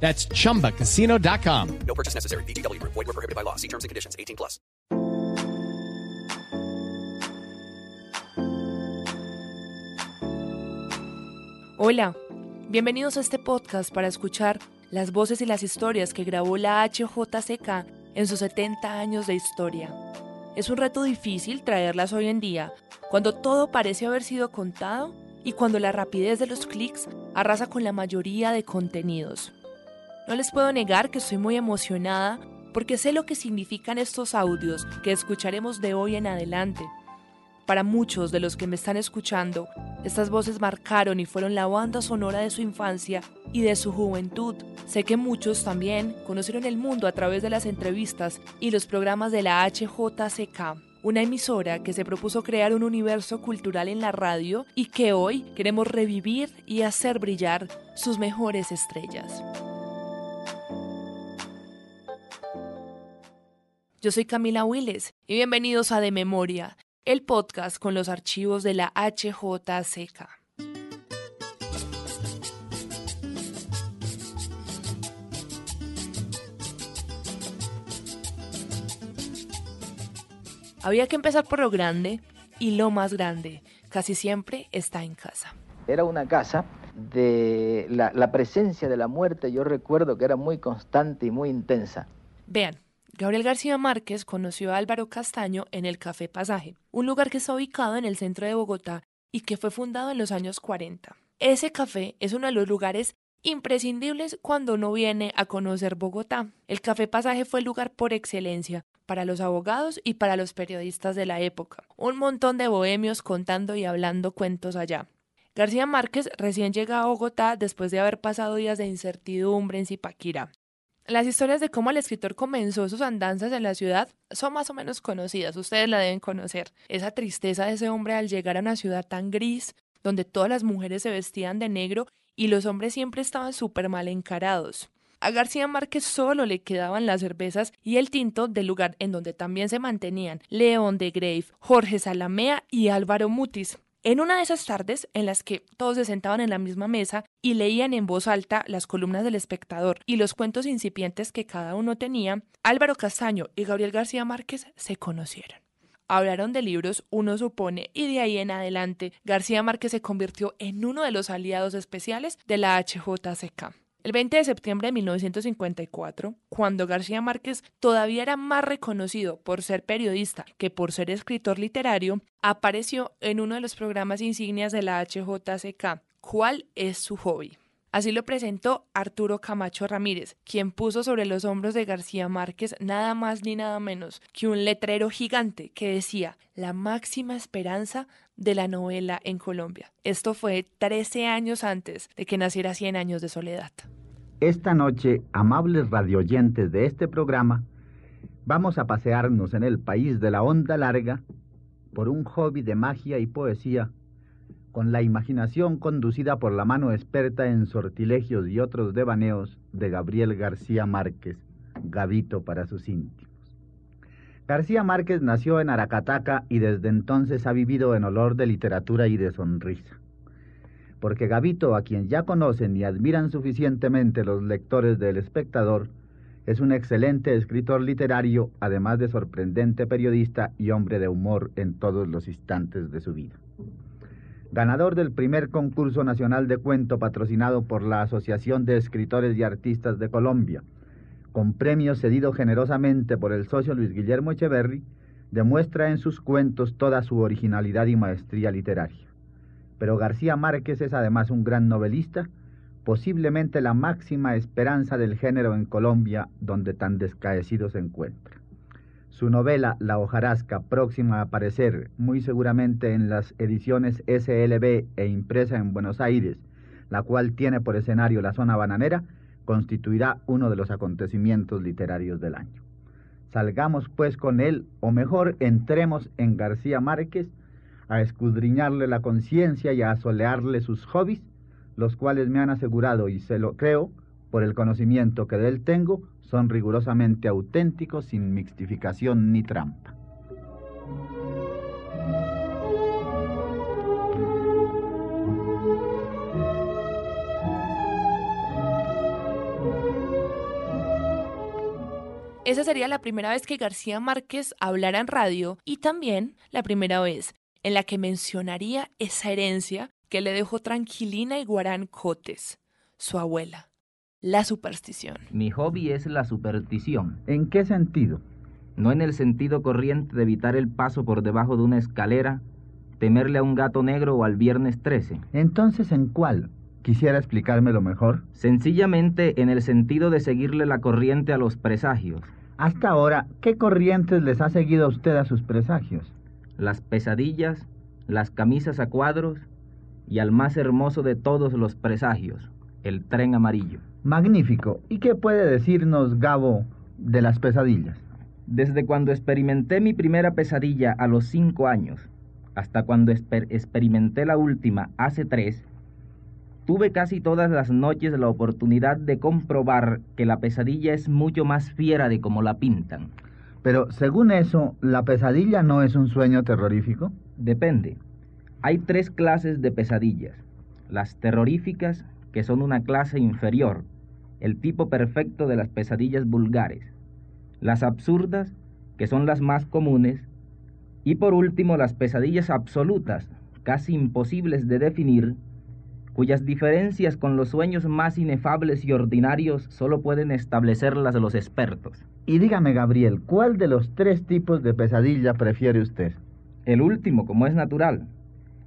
That's chumbacasino.com. No purchase necessary. BGW. Void were prohibited by law. See terms and conditions. 18 plus. Hola, bienvenidos a este podcast para escuchar las voces y las historias que grabó la HJCK en sus 70 años de historia. Es un reto difícil traerlas hoy en día, cuando todo parece haber sido contado y cuando la rapidez de los clics arrasa con la mayoría de contenidos. No les puedo negar que estoy muy emocionada porque sé lo que significan estos audios que escucharemos de hoy en adelante. Para muchos de los que me están escuchando, estas voces marcaron y fueron la banda sonora de su infancia y de su juventud. Sé que muchos también conocieron el mundo a través de las entrevistas y los programas de la HJCK, una emisora que se propuso crear un universo cultural en la radio y que hoy queremos revivir y hacer brillar sus mejores estrellas. Yo soy Camila Willes y bienvenidos a De Memoria, el podcast con los archivos de la HJCK. Había que empezar por lo grande y lo más grande casi siempre está en casa. Era una casa de la, la presencia de la muerte, yo recuerdo que era muy constante y muy intensa. Vean, Gabriel García Márquez conoció a Álvaro Castaño en el Café Pasaje, un lugar que está ubicado en el centro de Bogotá y que fue fundado en los años 40. Ese café es uno de los lugares imprescindibles cuando uno viene a conocer Bogotá. El Café Pasaje fue el lugar por excelencia para los abogados y para los periodistas de la época. Un montón de bohemios contando y hablando cuentos allá. García Márquez recién llega a Bogotá después de haber pasado días de incertidumbre en Zipaquirá. Las historias de cómo el escritor comenzó sus andanzas en la ciudad son más o menos conocidas, ustedes la deben conocer. Esa tristeza de ese hombre al llegar a una ciudad tan gris, donde todas las mujeres se vestían de negro y los hombres siempre estaban súper mal encarados. A García Márquez solo le quedaban las cervezas y el tinto del lugar en donde también se mantenían León de Grave, Jorge Salamea y Álvaro Mutis. En una de esas tardes en las que todos se sentaban en la misma mesa y leían en voz alta las columnas del espectador y los cuentos incipientes que cada uno tenía, Álvaro Castaño y Gabriel García Márquez se conocieron. Hablaron de libros, uno supone, y de ahí en adelante García Márquez se convirtió en uno de los aliados especiales de la HJCK. El 20 de septiembre de 1954, cuando García Márquez todavía era más reconocido por ser periodista que por ser escritor literario, apareció en uno de los programas insignias de la HJCK, ¿Cuál es su hobby? Así lo presentó Arturo Camacho Ramírez, quien puso sobre los hombros de García Márquez nada más ni nada menos que un letrero gigante que decía la máxima esperanza de la novela en Colombia. Esto fue 13 años antes de que naciera Cien años de soledad. Esta noche, amables radioyentes de este programa, vamos a pasearnos en el país de la onda larga por un hobby de magia y poesía, con la imaginación conducida por la mano experta en sortilegios y otros devaneos de Gabriel García Márquez, Gavito para sus íntimos. García Márquez nació en Aracataca y desde entonces ha vivido en olor de literatura y de sonrisa porque Gavito, a quien ya conocen y admiran suficientemente los lectores del espectador, es un excelente escritor literario, además de sorprendente periodista y hombre de humor en todos los instantes de su vida. Ganador del primer concurso nacional de cuento patrocinado por la Asociación de Escritores y Artistas de Colombia, con premio cedido generosamente por el socio Luis Guillermo Echeverry, demuestra en sus cuentos toda su originalidad y maestría literaria pero García Márquez es además un gran novelista, posiblemente la máxima esperanza del género en Colombia, donde tan descaecido se encuentra. Su novela La hojarasca, próxima a aparecer muy seguramente en las ediciones SLB e impresa en Buenos Aires, la cual tiene por escenario la zona bananera, constituirá uno de los acontecimientos literarios del año. Salgamos pues con él, o mejor entremos en García Márquez a escudriñarle la conciencia y a asolearle sus hobbies, los cuales me han asegurado, y se lo creo, por el conocimiento que de él tengo, son rigurosamente auténticos, sin mixtificación ni trampa. Esa sería la primera vez que García Márquez hablara en radio y también la primera vez en la que mencionaría esa herencia que le dejó Tranquilina y Guarán Cotes, su abuela, la superstición. Mi hobby es la superstición, ¿En qué sentido? no en el sentido corriente de evitar el paso por debajo de una escalera, temerle a un gato negro o al viernes 13. Entonces, ¿en cuál? ¿Quisiera explicármelo mejor? Sencillamente en el sentido de seguirle la corriente a los presagios, Hasta ahora, ¿qué corrientes les ha seguido a usted a sus presagios? Las pesadillas, las camisas a cuadros y al más hermoso de todos los presagios, el tren amarillo. Magnífico. ¿Y qué puede decirnos Gabo de las pesadillas? Desde cuando experimenté mi primera pesadilla a los cinco años hasta cuando esper- experimenté la última hace tres, tuve casi todas las noches la oportunidad de comprobar que la pesadilla es mucho más fiera de como la pintan. Pero según eso, ¿la pesadilla no es un sueño terrorífico? Depende. Hay tres clases de pesadillas. Las terroríficas, que son una clase inferior, el tipo perfecto de las pesadillas vulgares. Las absurdas, que son las más comunes. Y por último, las pesadillas absolutas, casi imposibles de definir, cuyas diferencias con los sueños más inefables y ordinarios solo pueden establecerlas los expertos. Y dígame, Gabriel, ¿cuál de los tres tipos de pesadilla prefiere usted? El último, como es natural.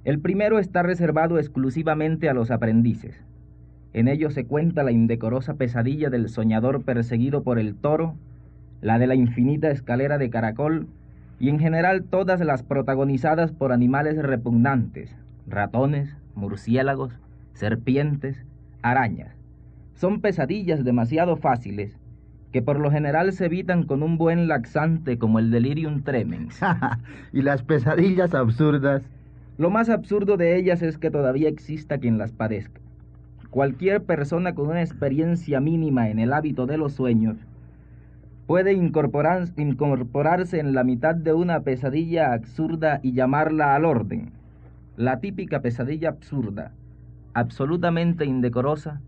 El primero está reservado exclusivamente a los aprendices. En ello se cuenta la indecorosa pesadilla del soñador perseguido por el toro, la de la infinita escalera de caracol y en general todas las protagonizadas por animales repugnantes, ratones, murciélagos, serpientes, arañas. Son pesadillas demasiado fáciles que por lo general se evitan con un buen laxante como el delirium tremens. y las pesadillas absurdas. Lo más absurdo de ellas es que todavía exista quien las padezca. Cualquier persona con una experiencia mínima en el hábito de los sueños puede incorporar- incorporarse en la mitad de una pesadilla absurda y llamarla al orden. La típica pesadilla absurda, absolutamente indecorosa,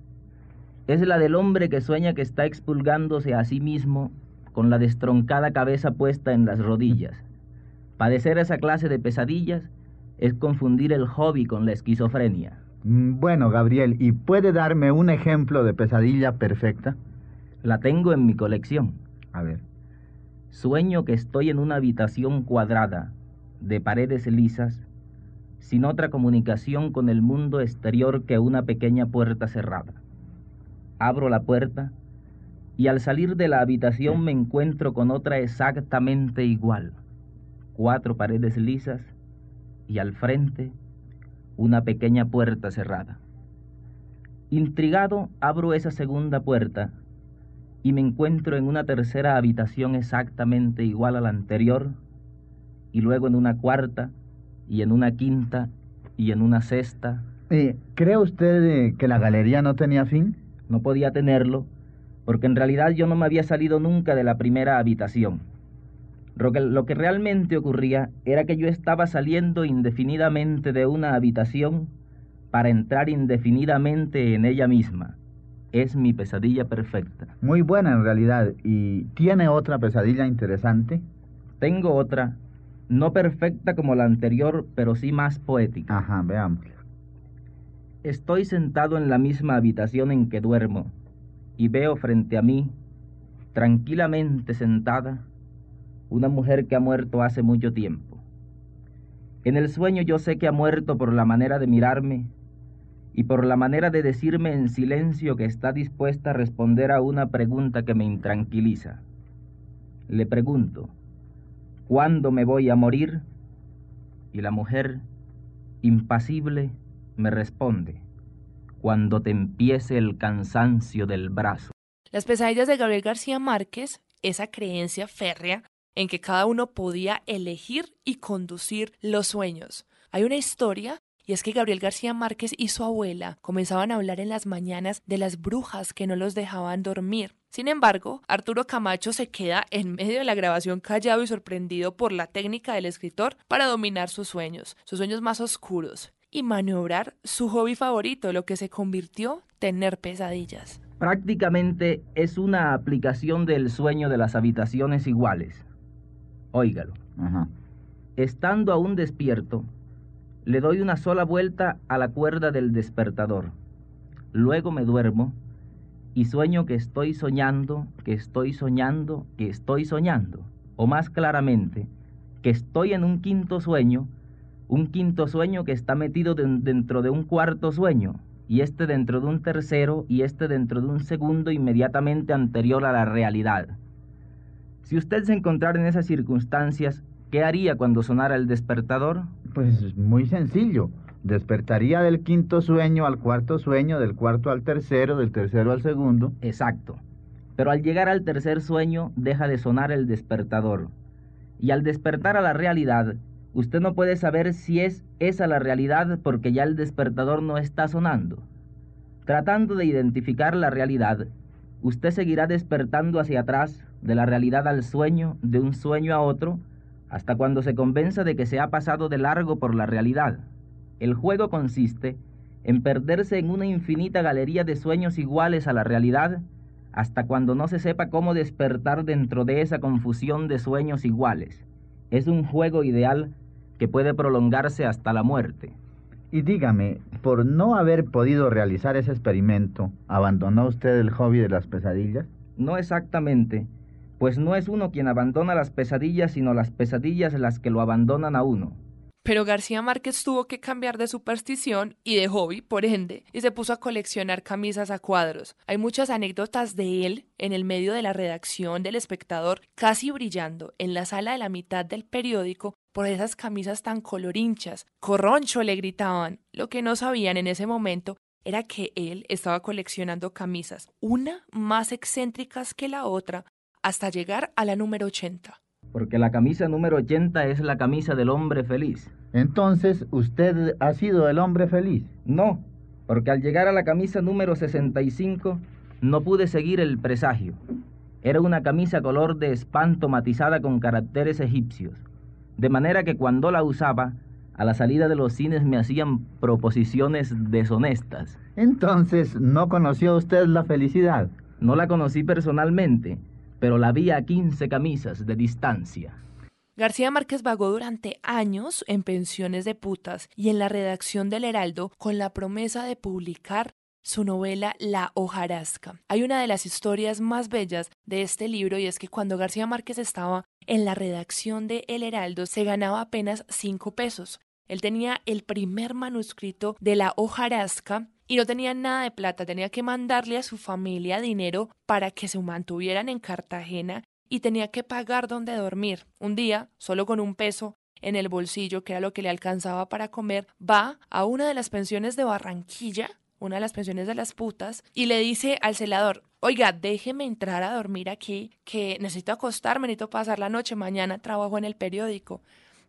es la del hombre que sueña que está expulgándose a sí mismo con la destroncada cabeza puesta en las rodillas. Padecer esa clase de pesadillas es confundir el hobby con la esquizofrenia. Mm, Bueno, Gabriel, ¿y puede darme un ejemplo de pesadilla perfecta? La tengo en mi colección. A ver. Sueño que estoy en una habitación cuadrada, de paredes lisas, sin otra comunicación con el mundo exterior que una pequeña puerta cerrada. Abro la puerta y al salir de la habitación me encuentro con otra exactamente igual. Cuatro paredes lisas y al frente una pequeña puerta cerrada. Intrigado, abro esa segunda puerta y me encuentro en una tercera habitación exactamente igual a la anterior, y luego en una cuarta, y en una quinta, y en una sexta. Eh, ¿Cree usted eh, que la galería no tenía fin? No podía tenerlo, porque en realidad yo no me había salido nunca de la primera habitación. Lo que, lo que realmente ocurría era que yo estaba saliendo indefinidamente de una habitación para entrar indefinidamente en ella misma. Es mi pesadilla perfecta. Muy buena en realidad. ¿Y tiene otra pesadilla interesante? Tengo otra, no perfecta como la anterior, pero sí más poética. Ajá, veamos. Estoy sentado en la misma habitación en que duermo y veo frente a mí, tranquilamente sentada, una mujer que ha muerto hace mucho tiempo. En el sueño yo sé que ha muerto por la manera de mirarme y por la manera de decirme en silencio que está dispuesta a responder a una pregunta que me intranquiliza. Le pregunto, ¿cuándo me voy a morir? Y la mujer, impasible, me responde, cuando te empiece el cansancio del brazo. Las pesadillas de Gabriel García Márquez esa creencia férrea en que cada uno podía elegir y conducir los sueños. Hay una historia y es que Gabriel García Márquez y su abuela comenzaban a hablar en las mañanas de las brujas que no los dejaban dormir. Sin embargo, Arturo Camacho se queda en medio de la grabación callado y sorprendido por la técnica del escritor para dominar sus sueños, sus sueños más oscuros, y maniobrar su hobby favorito, lo que se convirtió tener pesadillas. Prácticamente es una aplicación del sueño de las habitaciones iguales. Óigalo. Ajá. Estando aún despierto, le doy una sola vuelta a la cuerda del despertador. Luego me duermo y sueño que estoy soñando, que estoy soñando, que estoy soñando. O más claramente, que estoy en un quinto sueño, un quinto sueño que está metido de- dentro de un cuarto sueño, y este dentro de un tercero, y este dentro de un segundo inmediatamente anterior a la realidad. Si usted se encontrara en esas circunstancias, ¿qué haría cuando sonara el despertador? Pues muy sencillo. Despertaría del quinto sueño al cuarto sueño, del cuarto al tercero, del tercero al segundo. Exacto. Pero al llegar al tercer sueño deja de sonar el despertador. Y al despertar a la realidad, usted no puede saber si es esa la realidad porque ya el despertador no está sonando. Tratando de identificar la realidad, usted seguirá despertando hacia atrás, de la realidad al sueño, de un sueño a otro, hasta cuando se convenza de que se ha pasado de largo por la realidad. El juego consiste en perderse en una infinita galería de sueños iguales a la realidad, hasta cuando no se sepa cómo despertar dentro de esa confusión de sueños iguales. Es un juego ideal que puede prolongarse hasta la muerte. Y dígame, por no haber podido realizar ese experimento, ¿abandonó usted el hobby de las pesadillas? No exactamente, pues no es uno quien abandona las pesadillas, sino las pesadillas las que lo abandonan a uno. Pero García Márquez tuvo que cambiar de superstición y de hobby, por ende, y se puso a coleccionar camisas a cuadros. Hay muchas anécdotas de él en el medio de la redacción del espectador, casi brillando en la sala de la mitad del periódico por esas camisas tan colorinchas. Corroncho le gritaban. Lo que no sabían en ese momento era que él estaba coleccionando camisas, una más excéntricas que la otra, hasta llegar a la número 80. Porque la camisa número 80 es la camisa del hombre feliz. Entonces, ¿usted ha sido el hombre feliz? No, porque al llegar a la camisa número 65 no pude seguir el presagio. Era una camisa color de espanto matizada con caracteres egipcios, de manera que cuando la usaba, a la salida de los cines me hacían proposiciones deshonestas. Entonces, ¿no conoció usted la felicidad? No la conocí personalmente, pero la vi a 15 camisas de distancia. García Márquez vagó durante años en pensiones de putas y en la redacción del Heraldo con la promesa de publicar su novela La hojarasca. Hay una de las historias más bellas de este libro y es que cuando García Márquez estaba en la redacción de El Heraldo se ganaba apenas cinco pesos. Él tenía el primer manuscrito de La hojarasca y no tenía nada de plata, tenía que mandarle a su familia dinero para que se mantuvieran en Cartagena y tenía que pagar donde dormir. Un día, solo con un peso en el bolsillo, que era lo que le alcanzaba para comer, va a una de las pensiones de Barranquilla, una de las pensiones de las putas, y le dice al celador, oiga, déjeme entrar a dormir aquí, que necesito acostarme, necesito pasar la noche, mañana trabajo en el periódico,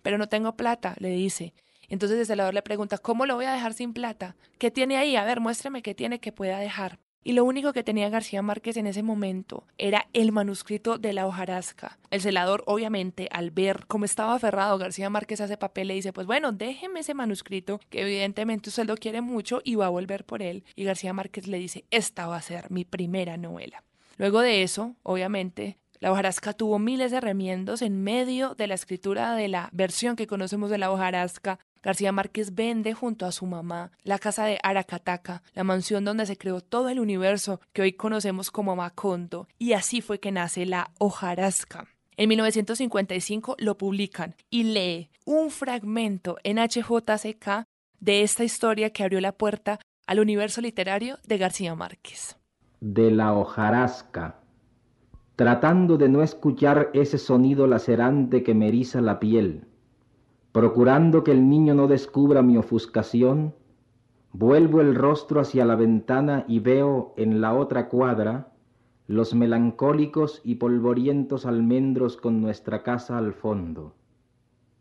pero no tengo plata, le dice. Entonces el celador le pregunta, ¿cómo lo voy a dejar sin plata? ¿Qué tiene ahí? A ver, muéstrame qué tiene que pueda dejar. Y lo único que tenía García Márquez en ese momento era el manuscrito de la hojarasca. El celador, obviamente, al ver cómo estaba aferrado García Márquez a ese papel, le dice, pues bueno, déjeme ese manuscrito, que evidentemente usted lo quiere mucho y va a volver por él. Y García Márquez le dice, esta va a ser mi primera novela. Luego de eso, obviamente, la hojarasca tuvo miles de remiendos en medio de la escritura de la versión que conocemos de la hojarasca. García Márquez vende junto a su mamá la casa de Aracataca, la mansión donde se creó todo el universo que hoy conocemos como Macondo, y así fue que nace la hojarasca. En 1955 lo publican y lee un fragmento en HJCK de esta historia que abrió la puerta al universo literario de García Márquez. de la hojarasca, tratando de no escuchar ese sonido lacerante que me eriza la piel, procurando que el niño no descubra mi ofuscación, vuelvo el rostro hacia la ventana y veo en la otra cuadra los melancólicos y polvorientos almendros con nuestra casa al fondo.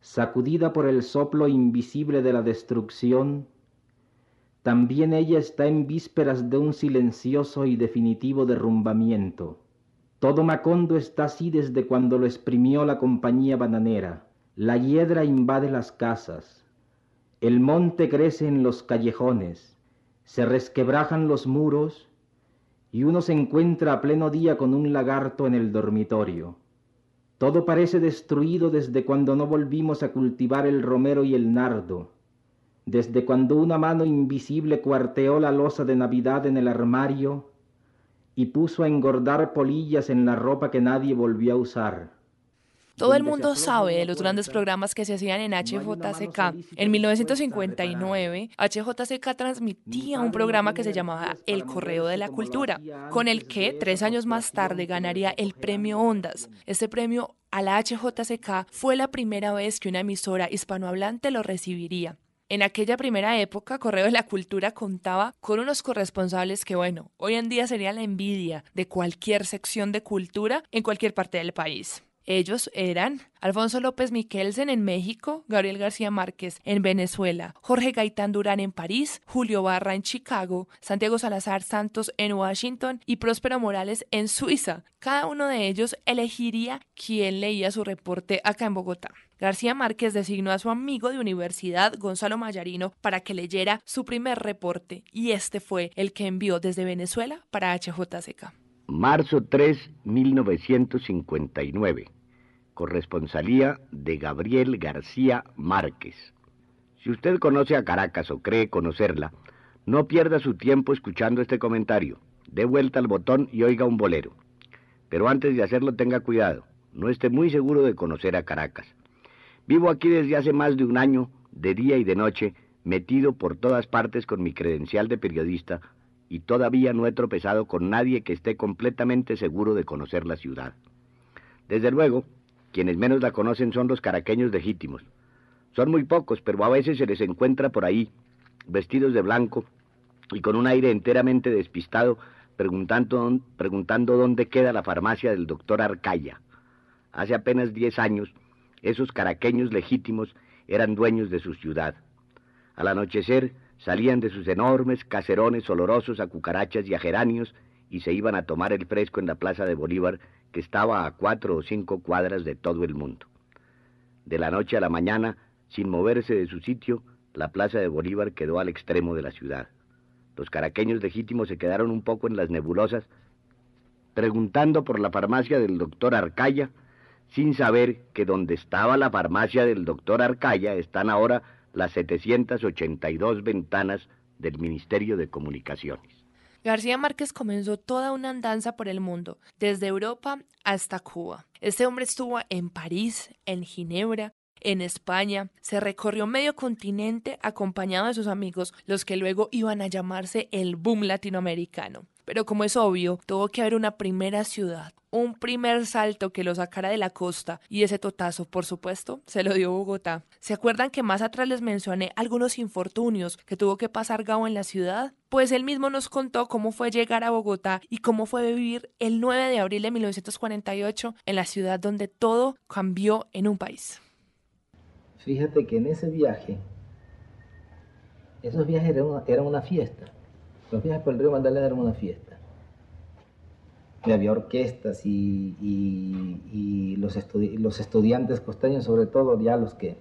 Sacudida por el soplo invisible de la destrucción, también ella está en vísperas de un silencioso y definitivo derrumbamiento. Todo Macondo está así desde cuando lo exprimió la compañía bananera. La hiedra invade las casas. El monte crece en los callejones. Se resquebrajan los muros y uno se encuentra a pleno día con un lagarto en el dormitorio. Todo parece destruido desde cuando no volvimos a cultivar el romero y el nardo, desde cuando una mano invisible cuarteó la losa de Navidad en el armario y puso a engordar polillas en la ropa que nadie volvió a usar. Todo el mundo sabe de los grandes programas que se hacían en HJCK. En 1959, HJCK transmitía un programa que se llamaba El Correo de la Cultura, con el que tres años más tarde ganaría el premio Ondas. Este premio a la HJCK fue la primera vez que una emisora hispanohablante lo recibiría. En aquella primera época, Correo de la Cultura contaba con unos corresponsables que, bueno, hoy en día sería la envidia de cualquier sección de cultura en cualquier parte del país. Ellos eran Alfonso López Miquelsen en México, Gabriel García Márquez en Venezuela, Jorge Gaitán Durán en París, Julio Barra en Chicago, Santiago Salazar Santos en Washington y Próspero Morales en Suiza. Cada uno de ellos elegiría quién leía su reporte acá en Bogotá. García Márquez designó a su amigo de universidad, Gonzalo Mayarino, para que leyera su primer reporte y este fue el que envió desde Venezuela para HJCK. Marzo 3, 1959. Corresponsalía de Gabriel García Márquez. Si usted conoce a Caracas o cree conocerla, no pierda su tiempo escuchando este comentario. Dé vuelta al botón y oiga un bolero. Pero antes de hacerlo tenga cuidado. No esté muy seguro de conocer a Caracas. Vivo aquí desde hace más de un año, de día y de noche, metido por todas partes con mi credencial de periodista y todavía no he tropezado con nadie que esté completamente seguro de conocer la ciudad. Desde luego, quienes menos la conocen son los caraqueños legítimos. Son muy pocos, pero a veces se les encuentra por ahí, vestidos de blanco y con un aire enteramente despistado, preguntando, dónde queda la farmacia del doctor Arcaya. Hace apenas diez años, esos caraqueños legítimos eran dueños de su ciudad. Al anochecer, Salían de sus enormes caserones olorosos a cucarachas y a geranios y se iban a tomar el fresco en la Plaza de Bolívar, que estaba a cuatro o cinco cuadras de todo el mundo. De la noche a la mañana, sin moverse de su sitio, la Plaza de Bolívar quedó al extremo de la ciudad. Los caraqueños legítimos se quedaron un poco en las nebulosas, preguntando por la farmacia del doctor Arcaya, sin saber que donde estaba la farmacia del doctor Arcaya están ahora las 782 ventanas del Ministerio de Comunicaciones. García Márquez comenzó toda una andanza por el mundo, desde Europa hasta Cuba. Este hombre estuvo en París, en Ginebra, en España, se recorrió medio continente acompañado de sus amigos, los que luego iban a llamarse el boom latinoamericano. Pero como es obvio, tuvo que haber una primera ciudad, un primer salto que lo sacara de la costa y ese totazo, por supuesto, se lo dio Bogotá. ¿Se acuerdan que más atrás les mencioné algunos infortunios que tuvo que pasar Gao en la ciudad? Pues él mismo nos contó cómo fue llegar a Bogotá y cómo fue vivir el 9 de abril de 1948 en la ciudad donde todo cambió en un país. Fíjate que en ese viaje, esos viajes eran una, una fiesta. Los viajes por el río Magdalena eran una fiesta. Y había orquestas y, y, los, estudiantes costeños, sobre todo ya los que,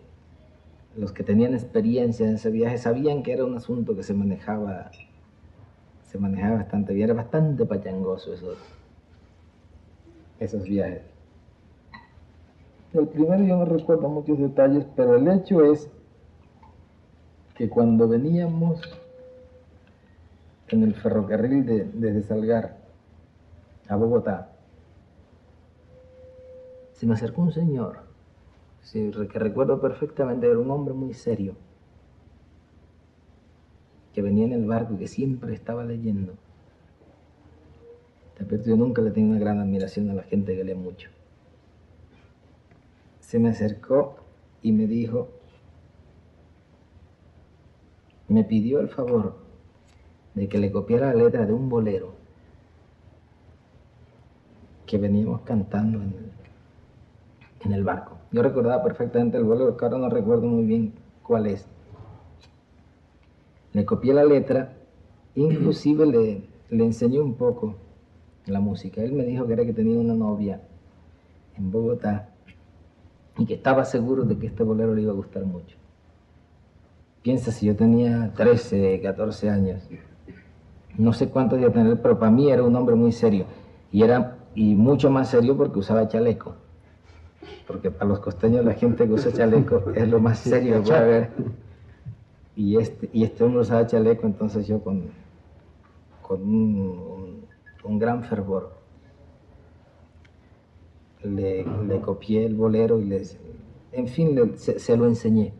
los que tenían experiencia en ese viaje, sabían que era un asunto que se manejaba, se manejaba bastante bien, era bastante pachangoso esos viajes. El primero yo no recuerdo muchos detalles, pero el hecho es que cuando veníamos en el ferrocarril de, desde Salgar a Bogotá, se me acercó un señor, que recuerdo perfectamente, era un hombre muy serio, que venía en el barco y que siempre estaba leyendo. Yo nunca le tenía una gran admiración a la gente que lee mucho se me acercó y me dijo, me pidió el favor de que le copiara la letra de un bolero que veníamos cantando en el, barco. Yo recordaba perfectamente el bolero, que ahora no recuerdo muy bien cuál es. Le copié la letra, inclusive le, le enseñé un poco la música. Él me dijo que era que tenía una novia en Bogotá y que estaba seguro de que este bolero le iba a gustar mucho. Piensa si yo tenía 13, 14 años, no sé cuánto a tener, pero para mí era un hombre muy serio y era y mucho más serio porque usaba chaleco. Porque para los costeños la gente que usa chaleco es lo más serio que puede. Y este, y este hombre usaba chaleco, entonces yo con, con un gran fervor le, le copié el bolero y les, en fin, le- se, se lo enseñé.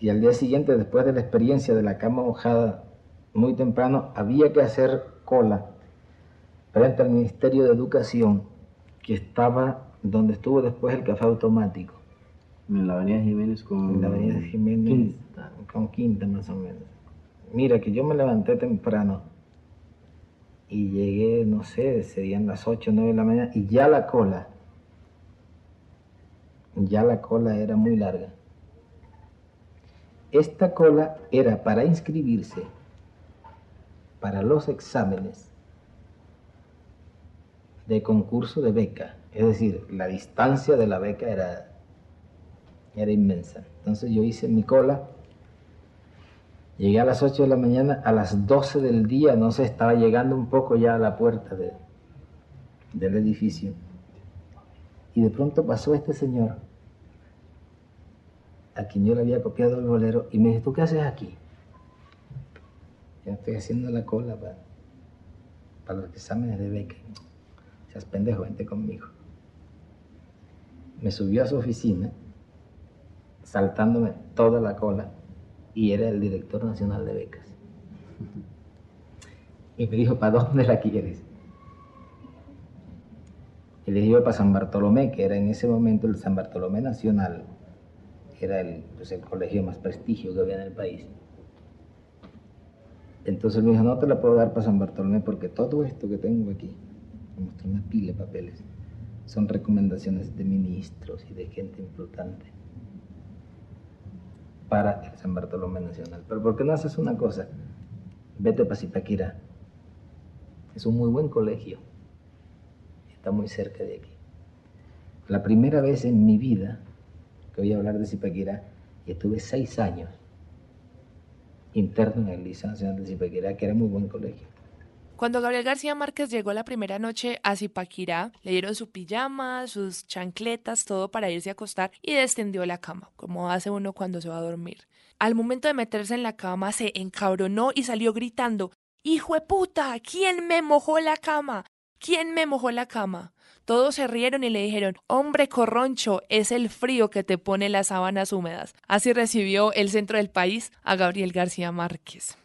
Y al día siguiente, después de la experiencia de la cama mojada, muy temprano, había que hacer cola frente al Ministerio de Educación, que estaba donde estuvo después el café automático, En la avenida Jiménez con... en la avenida Jiménez, Quinta. con Quinta más o menos. Mira, que yo me levanté temprano y llegué, no sé, serían las 8 o 9 de la mañana, y ya la cola, ya la cola era muy larga. Esta cola era para inscribirse para los exámenes de concurso de beca. Es decir, la distancia de la beca era, era inmensa. Entonces yo hice mi cola, llegué a las 8 de la mañana, a las 12 del día, no sé, estaba llegando un poco ya a la puerta de- del edificio. Y de pronto pasó este señor, a quien yo le había copiado el bolero, y me dijo, ¿tú qué haces aquí? Ya estoy haciendo la cola para, para los exámenes de beca. Seas pendejo, vente conmigo. Me subió a su oficina, saltándome toda la cola, y era el director nacional de becas. Y me dijo, ¿para dónde la quieres? Y le dije, para San Bartolomé, que era en ese momento el San Bartolomé Nacional. Era el, pues, el colegio más prestigio que había en el país. Entonces me dijo, no te la puedo dar para San Bartolomé porque todo esto que tengo aquí, me mostró una pila de papeles, son recomendaciones de ministros y de gente importante para el San Bartolomé Nacional. Pero ¿por qué no haces una cosa? Vete para Zipaquirá. Es un muy buen colegio. Está muy cerca de aquí. La primera vez en mi vida que voy a hablar de Zipaquirá, y estuve seis años interno en el Liceo Nacional de Zipaquirá, que era muy buen colegio. Cuando Gabriel García Márquez llegó la primera noche a Zipaquirá, le dieron su pijama, sus chancletas, todo para irse a acostar y descendió la cama, como hace uno cuando se va a dormir. Al momento de meterse en la cama se encabronó y salió gritando, ¡Hijo de puta! ¿Quién me mojó la cama? ¿Quién me mojó la cama? Todos se rieron y le dijeron, hombre corroncho, es el frío que te pone las sábanas húmedas. Así recibió el centro del país a Gabriel García Márquez.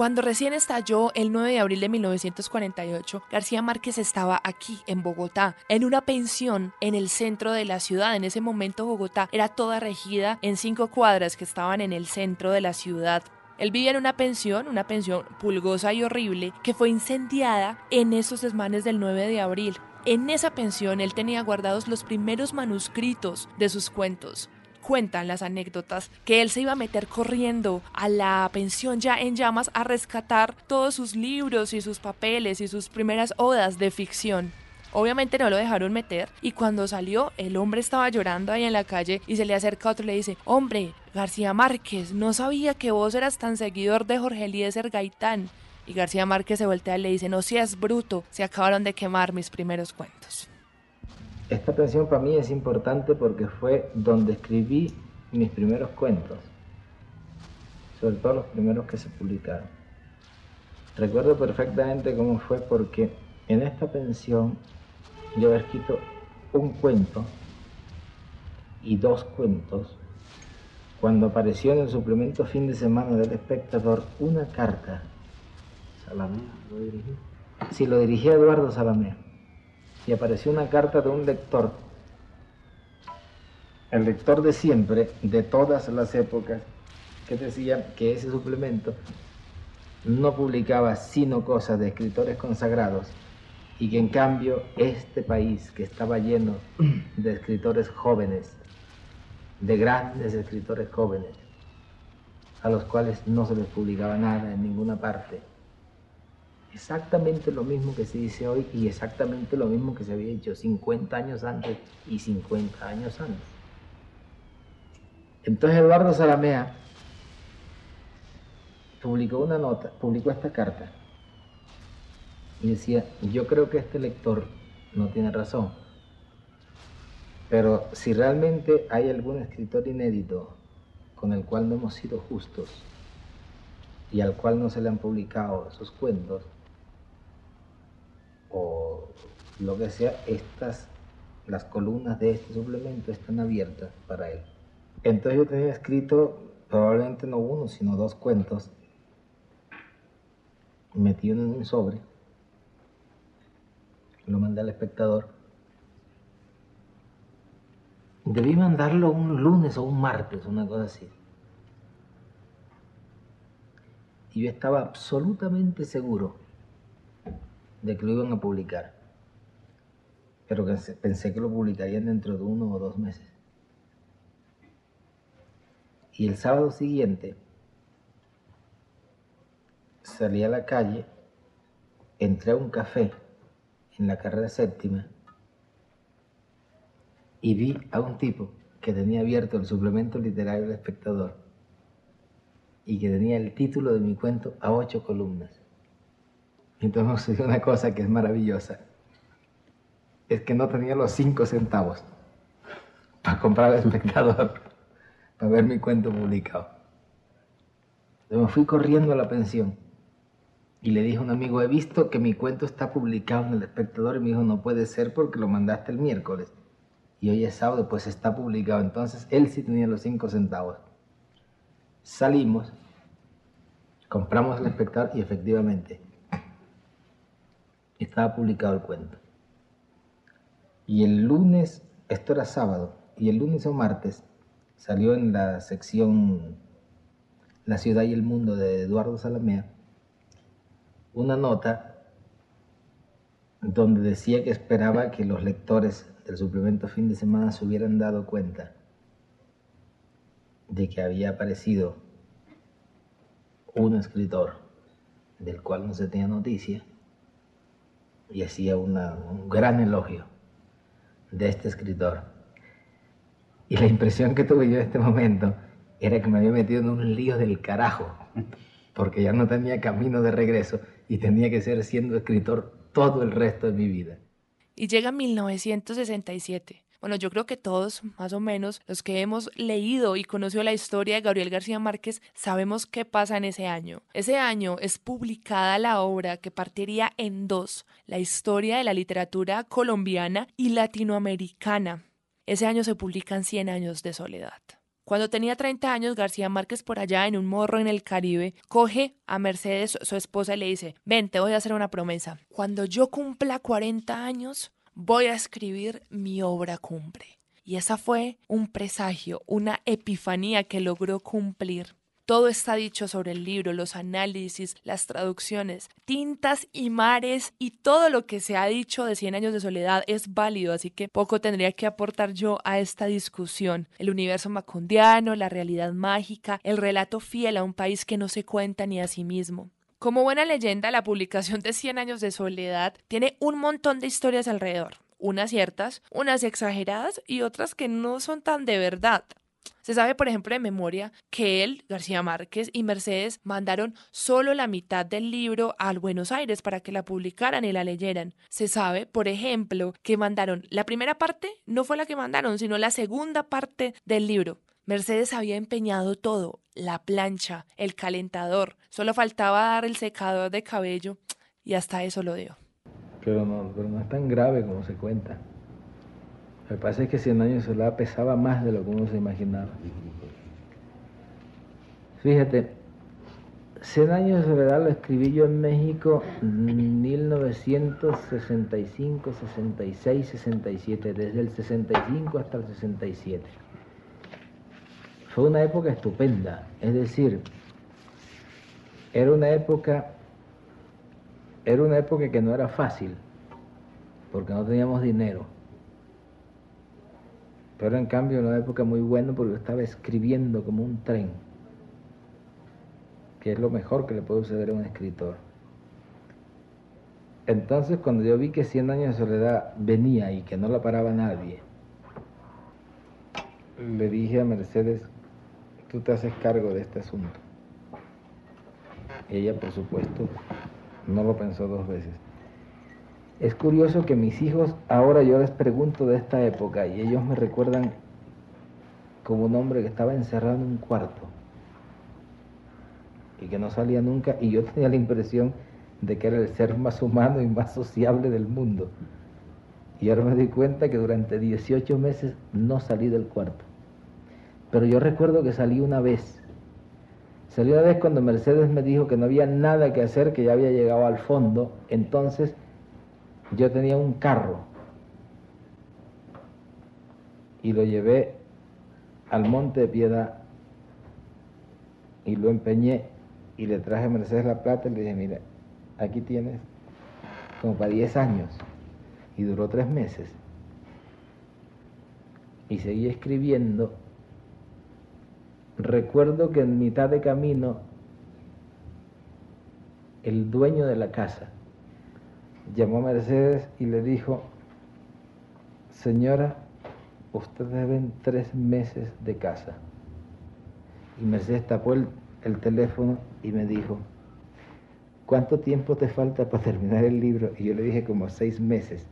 Cuando recién estalló el 9 de abril de 1948, García Márquez estaba aquí, en Bogotá, en una pensión en el centro de la ciudad. En ese momento Bogotá era toda regida en cinco cuadras que estaban en el centro de la ciudad. Él vivía en una pensión, una pensión pulgosa y horrible, que fue incendiada en esos desmanes del 9 de abril. En esa pensión él tenía guardados los primeros manuscritos de sus cuentos cuentan las anécdotas que él se iba a meter corriendo a la pensión ya en llamas a rescatar todos sus libros y sus papeles y sus primeras odas de ficción. Obviamente no lo dejaron meter y cuando salió el hombre estaba llorando ahí en la calle y se le acerca otro y le dice, hombre, García Márquez, no sabía que vos eras tan seguidor de Jorge Eliezer Gaitán. Y García Márquez se voltea y le dice, no seas bruto, se acabaron de quemar mis primeros cuentos. Esta pensión para mí es importante porque fue donde escribí mis primeros cuentos, sobre todo los primeros que se publicaron. Recuerdo perfectamente cómo fue porque en esta pensión yo había escrito un cuento y dos cuentos cuando apareció en el suplemento fin de semana del espectador una carta. Salamé, lo dirigí. Sí, lo dirigía Eduardo Salamé y apareció una carta de un lector. El lector de siempre, de todas las épocas, que decía que ese suplemento no publicaba sino cosas de escritores consagrados y que en cambio este país que estaba lleno de escritores jóvenes, de grandes escritores jóvenes, a los cuales no se les publicaba nada en ninguna parte, exactamente lo mismo que se dice hoy y exactamente lo mismo que se había hecho 50 años antes y 50 años antes. Entonces Eduardo Salamea publicó una nota, publicó esta carta y decía, yo creo que este lector no tiene razón, pero si realmente hay algún escritor inédito con el cual no hemos sido justos y al cual no se le han publicado esos cuentos, o lo que sea, estas, las columnas de este suplemento están abiertas para él. Entonces yo tenía escrito probablemente no uno, sino dos cuentos metido en un sobre. Lo mandé al espectador. Debí mandarlo un lunes o un martes, una cosa así. Y yo estaba absolutamente seguro de que lo iban a publicar. Pero que pensé que lo publicarían dentro de uno o dos meses. Y el sábado siguiente salí a la calle, entré a un café en la carrera séptima y vi a un tipo que tenía abierto el suplemento literario del espectador y que tenía el título de mi cuento a ocho columnas. Entonces sucedió una cosa que es maravillosa. Es que no tenía los cinco centavos para comprar el espectador, para ver mi cuento publicado. Entonces me fui corriendo a la pensión y le dije a un amigo, he visto que mi cuento está publicado en el espectador y me dijo, no puede ser porque lo mandaste el miércoles. Y hoy es sábado, pues está publicado. Entonces él sí tenía los cinco centavos. Salimos, compramos el espectador y efectivamente estaba publicado el cuento. Y el lunes, esto era sábado, y el lunes o martes salió en la sección La ciudad y el mundo de Eduardo Salamea una nota donde decía que esperaba que los lectores del suplemento fin de semana se hubieran dado cuenta de que había aparecido un escritor del cual no se tenía noticia y hacía un gran elogio de este escritor. Y la impresión que tuve yo en este momento era que me había metido en un lío del carajo, porque ya no tenía camino de regreso y tenía que ser siendo escritor todo el resto de mi vida. Y llega 1967. Bueno, yo creo que todos, más o menos, los que hemos leído y conocido la historia de Gabriel García Márquez, sabemos qué pasa en ese año. Ese año es publicada la obra que partiría en dos, la historia de la literatura colombiana y latinoamericana. Ese año se publican Cien años de soledad. Cuando tenía 30 años, García Márquez por allá en un morro en el Caribe, coge a Mercedes, su esposa, y le dice, ven, te voy a hacer una promesa. Cuando yo cumpla 40 años, voy a escribir mi obra cumbre. Y esa fue un presagio, una epifanía que logró cumplir. Todo está dicho sobre el libro, los análisis, las traducciones, tintas y mares y todo lo que se ha dicho de Cien años de soledad es válido, así que poco tendría que aportar yo a esta discusión. El universo macundiano, la realidad mágica, el relato fiel a un país que no se cuenta ni a sí mismo. Como buena leyenda, la publicación de Cien años de soledad tiene un montón de historias alrededor, unas ciertas, unas exageradas y otras que no son tan de verdad. Se sabe, por ejemplo, de memoria que él, García Márquez y Mercedes mandaron solo la mitad del libro al Buenos Aires para que la publicaran y la leyeran. Se sabe, por ejemplo, que mandaron la primera parte, no fue la que mandaron, sino la segunda parte del libro. Mercedes había empeñado todo, la plancha, el calentador, solo faltaba dar el secador de cabello y hasta eso lo dio. Pero no, pero no es tan grave como se cuenta. Lo que pasa es que Cien años de soledad pesaba más de lo que uno se imaginaba. Fíjate, Cien años de soledad lo escribí yo en México en 1965, 66, 67, desde el 65 hasta el 67. Fue una época estupenda, es decir, era una época, era una época que no era fácil, porque no teníamos dinero. Pero en cambio era una época muy buena porque estaba escribiendo como un tren, que es lo mejor que le puede suceder a un escritor. Entonces cuando yo vi que 100 años de soledad venía y que no la paraba nadie, le dije a Mercedes, tú te haces cargo de este asunto. Ella, por supuesto, no lo pensó dos veces. Es curioso que mis hijos, ahora yo les pregunto de esta época y ellos me recuerdan como un hombre que estaba encerrado en un cuarto y que no salía nunca y yo tenía la impresión de que era el ser más humano y más sociable del mundo. Y ahora me di cuenta que durante 18 meses no salí del cuarto. Pero yo recuerdo que salí una vez. Salí una vez cuando Mercedes me dijo que no había nada que hacer, que ya había llegado al fondo. Entonces yo tenía un carro y lo llevé al Monte de Piedad y lo empeñé y le traje a Mercedes la plata y le dije, mira, aquí tienes como para 10 años y duró tres meses. Y seguí escribiendo. Recuerdo que en mitad de camino el dueño de la casa llamó a Mercedes y le dijo, señora, usted deben tres meses de casa. Y Mercedes tapó el, el, teléfono y me dijo, ¿cuánto tiempo te falta para terminar el libro? Y yo le dije como seis meses.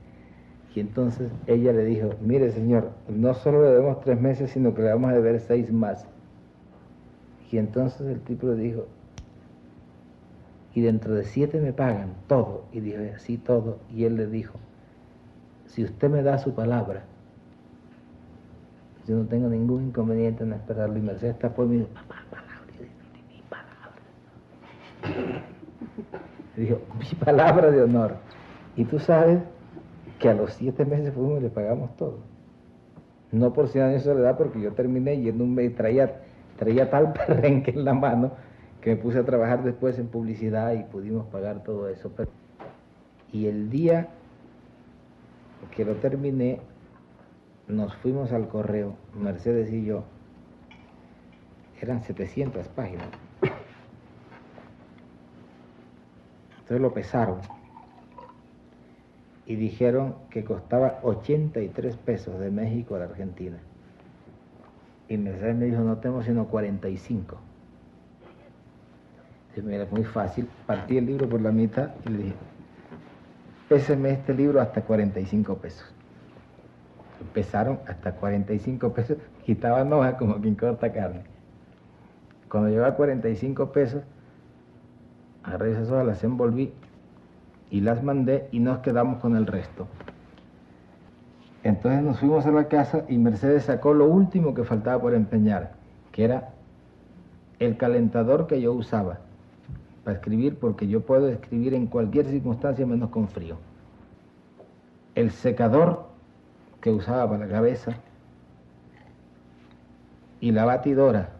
Y entonces ella le dijo, mire señor, no solo le debemos tres meses, sino que le vamos a deber seis más. Y entonces el tipo le dijo, y dentro de siete me pagan todo. Y dije, sí, todo. Y él le dijo, si usted me da su palabra, yo no tengo ningún inconveniente en esperarlo. Y Mercedes está por mí, papá, palabra, mi palabra. Le dijo, mi palabra de honor. Y tú sabes que a los siete meses fuimos y le pagamos todo. No por 100 años de soledad, porque yo terminé yendo un mes y traía tal perrenque en la mano que me puse a trabajar después en publicidad y pudimos pagar todo eso. Y el día que lo terminé, nos fuimos al correo, Mercedes y yo, eran 700 páginas. Entonces lo pesaron y dijeron que costaba 83 pesos de México a la Argentina. Y me dijo, no tengo sino 45. Y me era muy fácil, partí el libro por la mitad y le dije, péseme este libro hasta 45 pesos. Pesaron hasta 45 pesos, quitaban hojas como quien corta carne. Cuando llegó a 45 pesos, agarré esas hojas, las envolví y las mandé y nos quedamos con el resto. Entonces nos fuimos a la casa y Mercedes sacó lo último que faltaba por empeñar, que era el calentador que yo usaba para escribir, porque yo puedo escribir en cualquier circunstancia menos con frío. El secador que usaba para la cabeza y la batidora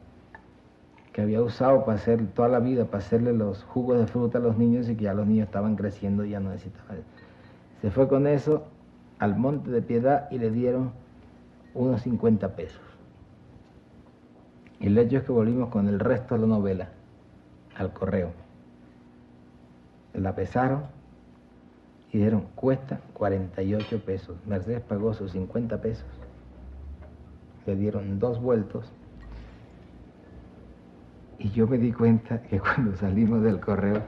que había usado para hacer toda la vida, para hacerle los jugos de fruta a los niños y que ya los niños estaban creciendo y ya no necesitaban. Se fue con eso al Monte de Piedad y le dieron unos 50 pesos. Y el hecho es que volvimos con el resto de la novela al correo. La pesaron y dijeron, cuesta 48 pesos. Mercedes pagó sus 50 pesos. Le dieron dos vueltos y yo me di cuenta que cuando salimos del correo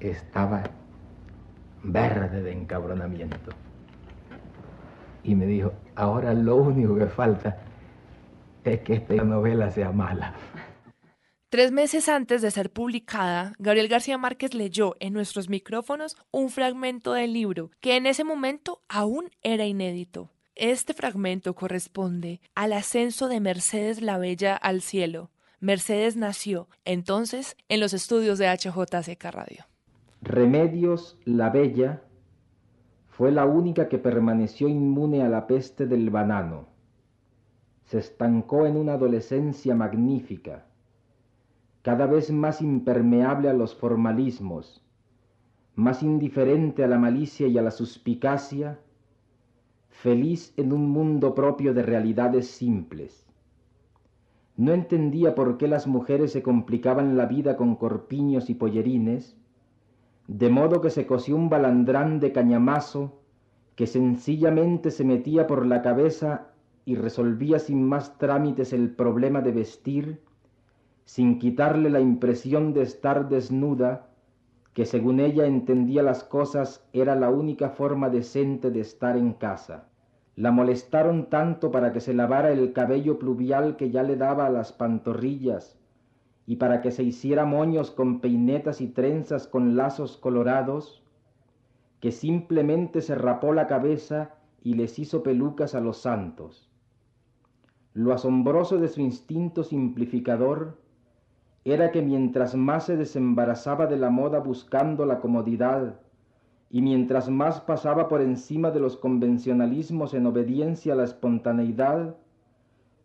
estaba verde de encabronamiento. Y me dijo, ahora lo único que falta es que esta novela sea mala. Tres meses antes de ser publicada, Gabriel García Márquez leyó en nuestros micrófonos un fragmento del libro que en ese momento aún era inédito. Este fragmento corresponde al ascenso de Mercedes la Bella al cielo, Mercedes nació entonces en los estudios de HJCK Radio. Remedios la Bella fue la única que permaneció inmune a la peste del banano. se estancó en una adolescencia magnífica, cada vez más impermeable a los formalismos, más indiferente a la malicia y a la suspicacia, feliz en un mundo propio de realidades simples. No entendía por qué las mujeres se complicaban la vida con corpiños y pollerines, de modo que se cosió un balandrán de cañamazo que sencillamente se metía por la cabeza y resolvía sin más trámites el problema de vestir, sin quitarle la impresión de estar desnuda, que según ella entendía las cosas era la única forma decente de estar en casa. La molestaron tanto para que se lavara el cabello pluvial que ya le daba a las pantorrillas y para que se hiciera moños con peinetas y trenzas con lazos colorados, que simplemente se rapó la cabeza y les hizo pelucas a los santos. Lo asombroso de su instinto simplificador era que mientras más se desembarazaba de la moda buscando la comodidad, y mientras más pasaba por encima de los convencionalismos en obediencia a la espontaneidad,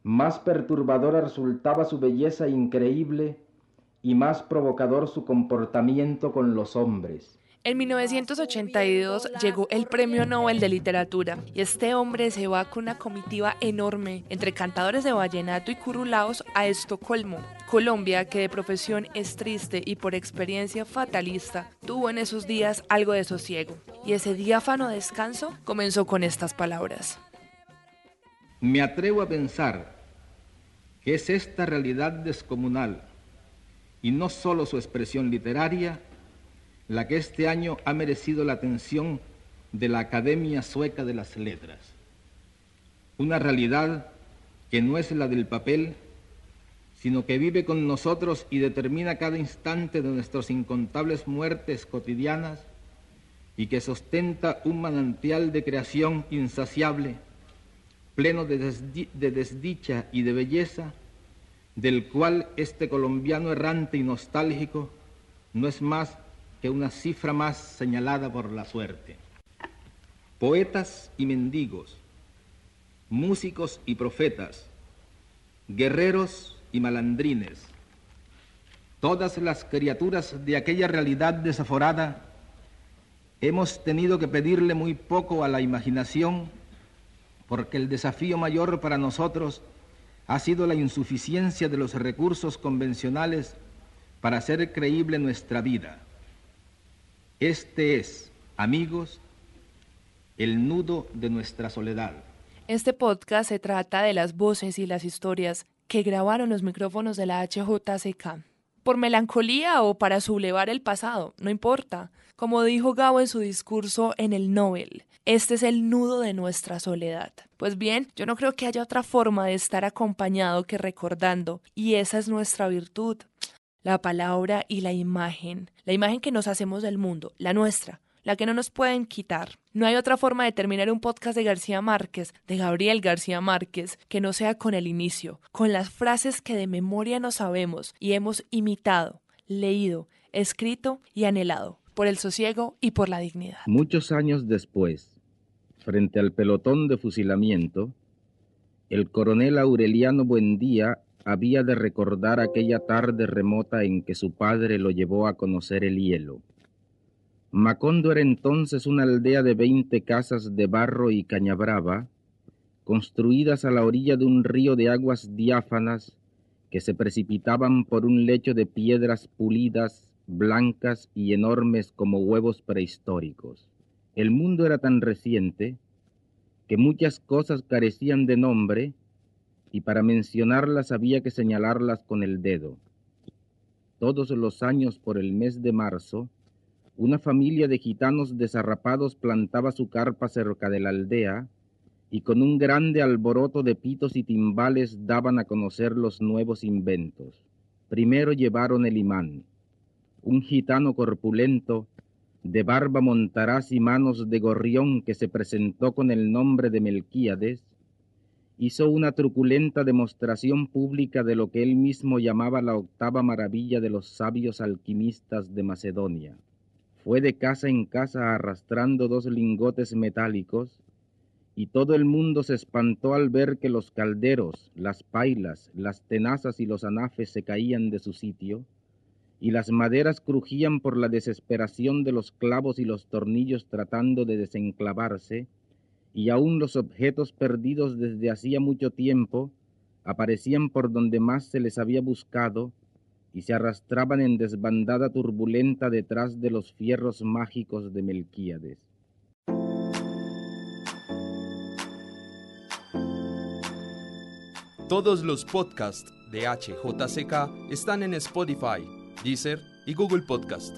más perturbadora resultaba su belleza increíble y más provocador su comportamiento con los hombres. En 1982 llegó el Premio Nobel de Literatura y este hombre se va con una comitiva enorme entre cantadores de vallenato y curulaos a Estocolmo, Colombia, que de profesión es triste y por experiencia fatalista, tuvo en esos días algo de sosiego. Y ese diáfano descanso comenzó con estas palabras. Me atrevo a pensar que es esta realidad descomunal y no solo su expresión literaria la que este año ha merecido la atención de la Academia Sueca de las Letras. Una realidad que no es la del papel, sino que vive con nosotros y determina cada instante de nuestras incontables muertes cotidianas y que sostenta un manantial de creación insaciable, pleno de, de desdicha y de belleza, del cual este colombiano errante y nostálgico no es más que una cifra más señalada por la suerte. Poetas y mendigos, músicos y profetas, guerreros y malandrines, todas las criaturas de aquella realidad desaforada, hemos tenido que pedirle muy poco a la imaginación, porque el desafío mayor para nosotros ha sido la insuficiencia de los recursos convencionales para hacer creíble nuestra vida. Este es, amigos, el nudo de nuestra soledad. Este podcast se trata de las voces y las historias que grabaron los micrófonos de la HJCK. Por melancolía o para sublevar el pasado, no importa. Como dijo Gabo en su discurso en el Nobel, este es el nudo de nuestra soledad. Pues bien, yo no creo que haya otra forma de estar acompañado que recordando, y esa es nuestra virtud la palabra y la imagen, la imagen que nos hacemos del mundo, la nuestra, la que no nos pueden quitar. No hay otra forma de terminar un podcast de García Márquez, de Gabriel García Márquez, que no sea con el inicio, con las frases que de memoria no sabemos y hemos imitado, leído, escrito y anhelado, por el sosiego y por la dignidad. Muchos años después, frente al pelotón de fusilamiento, el coronel Aureliano Buendía había de recordar aquella tarde remota en que su padre lo llevó a conocer el hielo. Macondo era entonces una aldea de veinte casas de barro y cañabrava, construidas a la orilla de un río de aguas diáfanas que se precipitaban por un lecho de piedras pulidas, blancas y enormes como huevos prehistóricos. El mundo era tan reciente que muchas cosas carecían de nombre y para mencionarlas había que señalarlas con el dedo. Todos los años por el mes de marzo, una familia de gitanos desarrapados plantaba su carpa cerca de la aldea y con un grande alboroto de pitos y timbales daban a conocer los nuevos inventos. Primero llevaron el imán, un gitano corpulento, de barba montaraz y manos de gorrión que se presentó con el nombre de Melquíades, hizo una truculenta demostración pública de lo que él mismo llamaba la octava maravilla de los sabios alquimistas de Macedonia. Fue de casa en casa arrastrando dos lingotes metálicos y todo el mundo se espantó al ver que los calderos, las pailas, las tenazas y los anafes se caían de su sitio, y las maderas crujían por la desesperación de los clavos y los tornillos tratando de desenclavarse, y aún los objetos perdidos desde hacía mucho tiempo aparecían por donde más se les había buscado y se arrastraban en desbandada turbulenta detrás de los fierros mágicos de Melquíades. Todos los podcasts de HJCK están en Spotify, Deezer y Google Podcast.